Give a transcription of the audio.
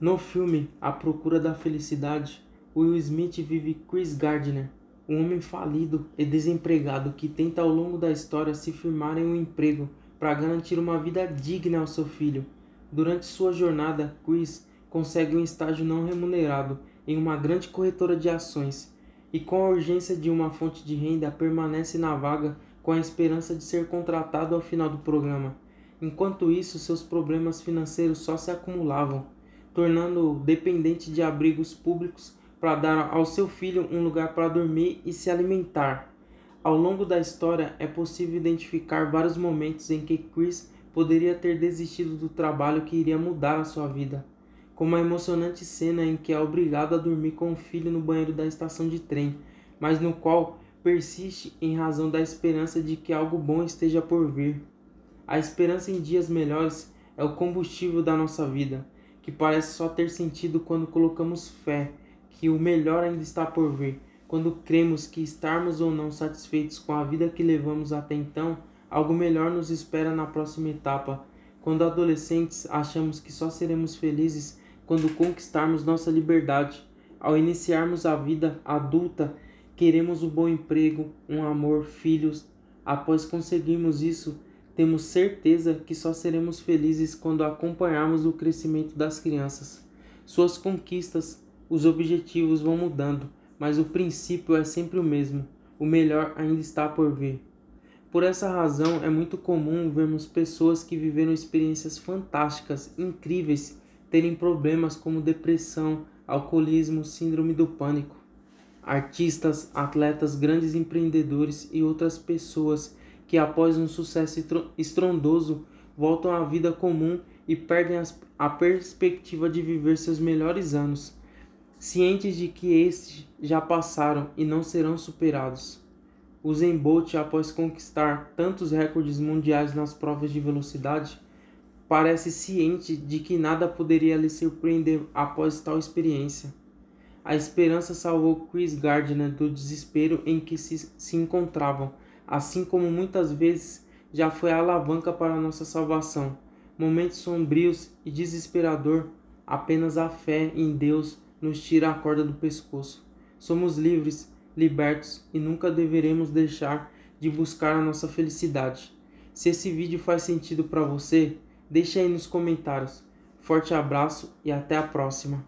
No filme A Procura da Felicidade, Will Smith vive Chris Gardner, um homem falido e desempregado que tenta ao longo da história se firmar em um emprego para garantir uma vida digna ao seu filho. Durante sua jornada, Chris consegue um estágio não remunerado em uma grande corretora de ações e, com a urgência de uma fonte de renda, permanece na vaga com a esperança de ser contratado ao final do programa. Enquanto isso, seus problemas financeiros só se acumulavam, tornando-o dependente de abrigos públicos para dar ao seu filho um lugar para dormir e se alimentar. Ao longo da história, é possível identificar vários momentos em que Chris poderia ter desistido do trabalho que iria mudar a sua vida, como a emocionante cena em que é obrigado a dormir com o filho no banheiro da estação de trem, mas no qual persiste em razão da esperança de que algo bom esteja por vir. A esperança em dias melhores é o combustível da nossa vida, que parece só ter sentido quando colocamos fé que o melhor ainda está por vir. Quando cremos que estarmos ou não satisfeitos com a vida que levamos até então, algo melhor nos espera na próxima etapa. Quando adolescentes, achamos que só seremos felizes quando conquistarmos nossa liberdade. Ao iniciarmos a vida adulta, queremos um bom emprego, um amor, filhos. Após conseguirmos isso, temos certeza que só seremos felizes quando acompanharmos o crescimento das crianças. Suas conquistas, os objetivos vão mudando, mas o princípio é sempre o mesmo: o melhor ainda está por vir. Por essa razão, é muito comum vermos pessoas que viveram experiências fantásticas, incríveis, terem problemas como depressão, alcoolismo, síndrome do pânico. Artistas, atletas, grandes empreendedores e outras pessoas que, após um sucesso estrondoso, voltam à vida comum e perdem a perspectiva de viver seus melhores anos cientes de que estes já passaram e não serão superados. O Bolt, após conquistar tantos recordes mundiais nas provas de velocidade, parece ciente de que nada poderia lhe surpreender após tal experiência. A esperança salvou Chris Gardner do desespero em que se, se encontravam, assim como muitas vezes já foi a alavanca para nossa salvação. Momentos sombrios e desesperador, apenas a fé em Deus nos tira a corda do pescoço. Somos livres, libertos e nunca deveremos deixar de buscar a nossa felicidade. Se esse vídeo faz sentido para você, deixe aí nos comentários. Forte abraço e até a próxima.